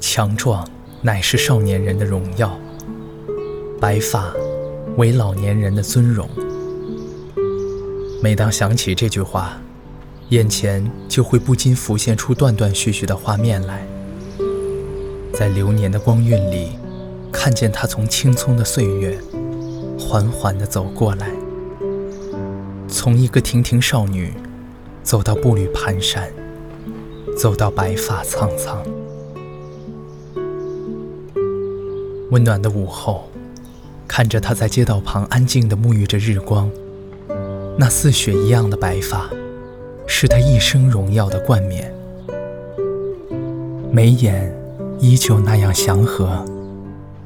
强壮乃是少年人的荣耀，白发为老年人的尊荣。每当想起这句话，眼前就会不禁浮现出断断续续的画面来。在流年的光晕里，看见他从青葱的岁月缓缓地走过来，从一个亭亭少女走到步履蹒跚，走到白发苍苍。温暖的午后，看着他在街道旁安静地沐浴着日光，那似雪一样的白发，是他一生荣耀的冠冕。眉眼依旧那样祥和，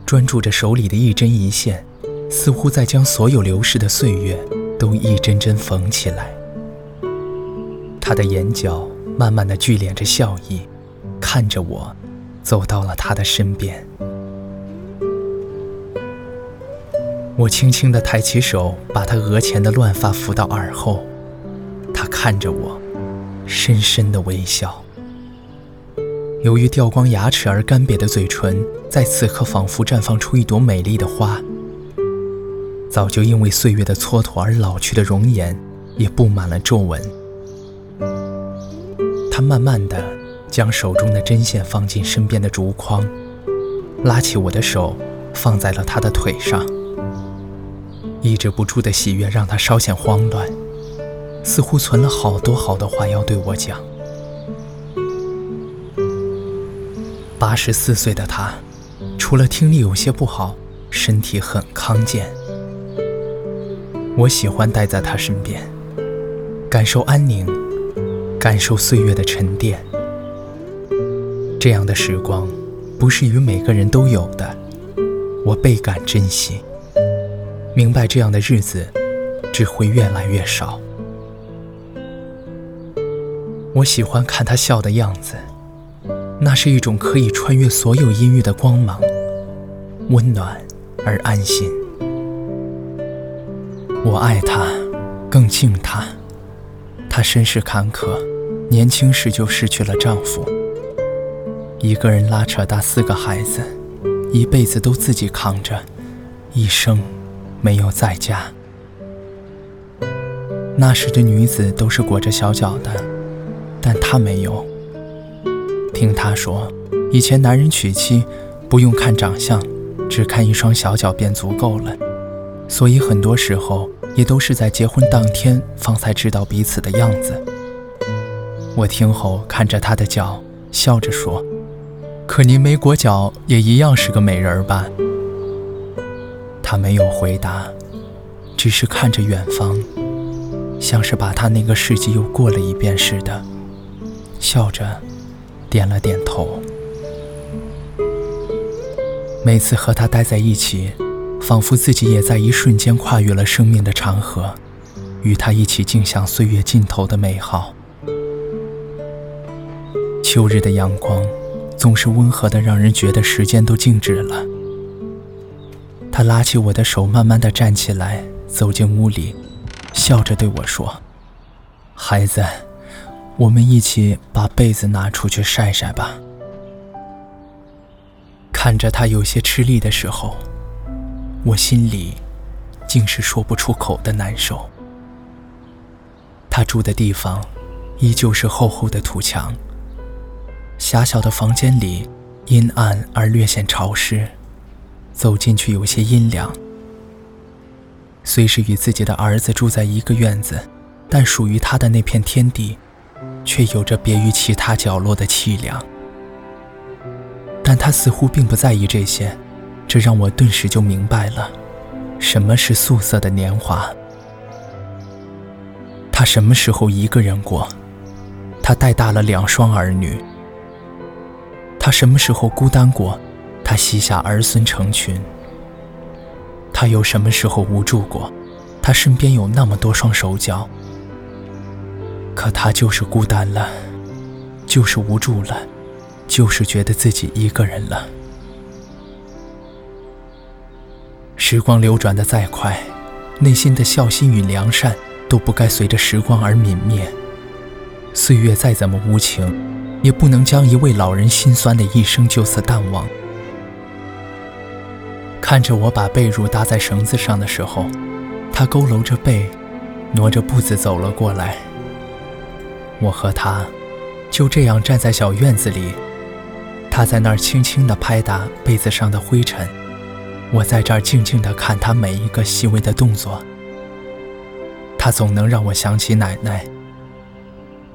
专注着手里的一针一线，似乎在将所有流逝的岁月都一针针缝起来。他的眼角慢慢的聚敛着笑意，看着我，走到了他的身边。我轻轻地抬起手，把他额前的乱发拂到耳后。他看着我，深深的微笑。由于掉光牙齿而干瘪的嘴唇，在此刻仿佛绽放出一朵美丽的花。早就因为岁月的蹉跎而老去的容颜，也布满了皱纹。他慢慢的将手中的针线放进身边的竹筐，拉起我的手，放在了他的腿上。抑制不住的喜悦让他稍显慌乱，似乎存了好多好多话要对我讲。八十四岁的他，除了听力有些不好，身体很康健。我喜欢待在他身边，感受安宁，感受岁月的沉淀。这样的时光，不是与每个人都有的，我倍感珍惜。明白这样的日子只会越来越少。我喜欢看他笑的样子，那是一种可以穿越所有阴郁的光芒，温暖而安心。我爱他，更敬他。他身世坎坷，年轻时就失去了丈夫，一个人拉扯大四个孩子，一辈子都自己扛着，一生。没有在家。那时的女子都是裹着小脚的，但她没有。听她说，以前男人娶妻不用看长相，只看一双小脚便足够了，所以很多时候也都是在结婚当天方才知道彼此的样子。我听后看着她的脚，笑着说：“可您没裹脚，也一样是个美人吧？”他没有回答，只是看着远方，像是把他那个世纪又过了一遍似的，笑着点了点头。每次和他待在一起，仿佛自己也在一瞬间跨越了生命的长河，与他一起静享岁月尽头的美好。秋日的阳光总是温和的，让人觉得时间都静止了。他拉起我的手，慢慢的站起来，走进屋里，笑着对我说：“孩子，我们一起把被子拿出去晒晒吧。”看着他有些吃力的时候，我心里竟是说不出口的难受。他住的地方依旧是厚厚的土墙，狭小的房间里阴暗而略显潮湿。走进去有些阴凉。虽是与自己的儿子住在一个院子，但属于他的那片天地，却有着别于其他角落的凄凉。但他似乎并不在意这些，这让我顿时就明白了，什么是素色的年华。他什么时候一个人过？他带大了两双儿女。他什么时候孤单过？他膝下儿孙成群，他有什么时候无助过？他身边有那么多双手脚，可他就是孤单了，就是无助了，就是觉得自己一个人了。时光流转的再快，内心的孝心与良善都不该随着时光而泯灭。岁月再怎么无情，也不能将一位老人心酸的一生就此淡忘。看着我把被褥搭在绳子上的时候，他佝偻着背，挪着步子走了过来。我和他就这样站在小院子里，他在那儿轻轻地拍打被子上的灰尘，我在这儿静静地看他每一个细微的动作。他总能让我想起奶奶。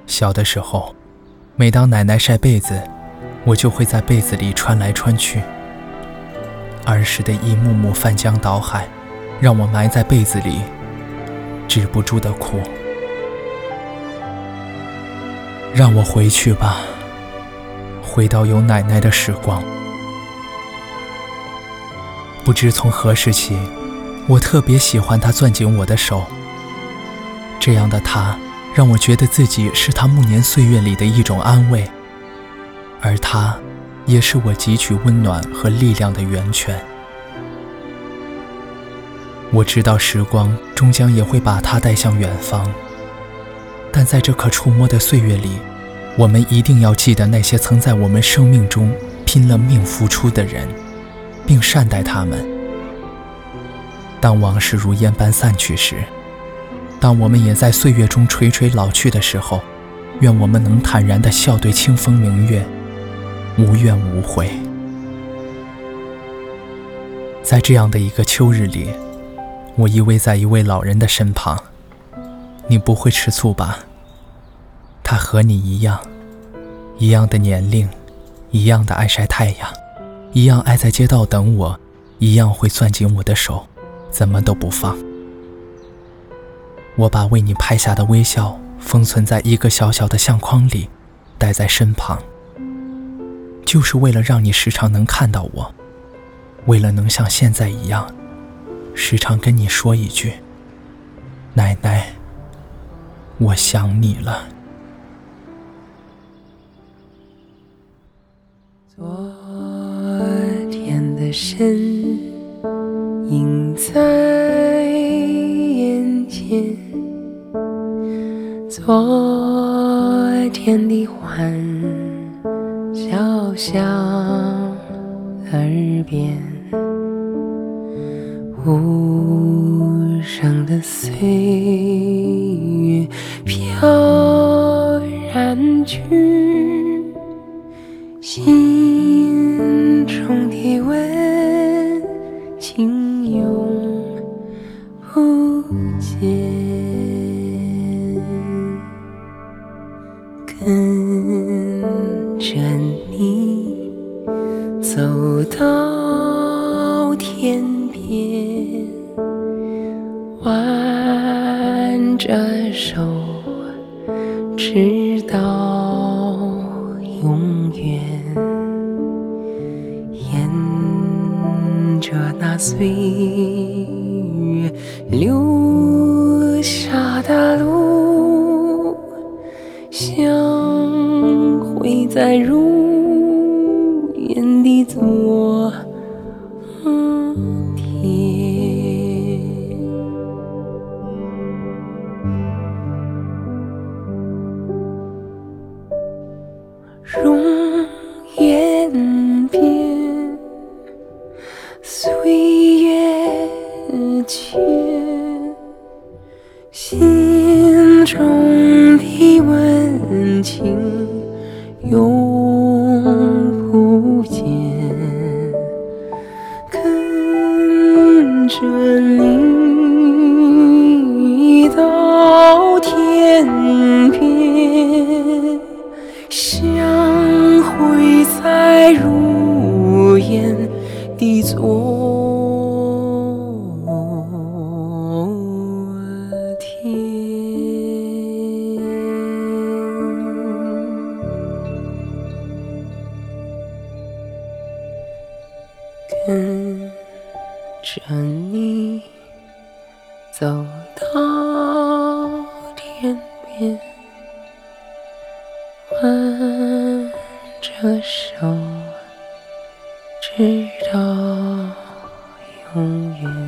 小的时候，每当奶奶晒被子，我就会在被子里穿来穿去。儿时的一幕幕翻江倒海，让我埋在被子里，止不住的哭。让我回去吧，回到有奶奶的时光。不知从何时起，我特别喜欢她攥紧我的手。这样的她，让我觉得自己是她暮年岁月里的一种安慰，而她。也是我汲取温暖和力量的源泉。我知道时光终将也会把它带向远方，但在这可触摸的岁月里，我们一定要记得那些曾在我们生命中拼了命付出的人，并善待他们。当往事如烟般散去时，当我们也在岁月中垂垂老去的时候，愿我们能坦然地笑对清风明月。无怨无悔，在这样的一个秋日里，我依偎在一位老人的身旁。你不会吃醋吧？他和你一样，一样的年龄，一样的爱晒太阳，一样爱在街道等我，一样会攥紧我的手，怎么都不放。我把为你拍下的微笑封存在一个小小的相框里，带在身旁。就是为了让你时常能看到我，为了能像现在一样，时常跟你说一句：“奶奶，我想你了。”昨天的身影在眼前，昨天的欢。响耳边，无声的岁月飘然去，心中的温情永不见。走到天边，挽着手，直到永远。沿着那岁月留下的路，相会在如。情永。不见，跟着你到天边，相会在如烟的昨。着你走。到天边，挽着手，直到永远。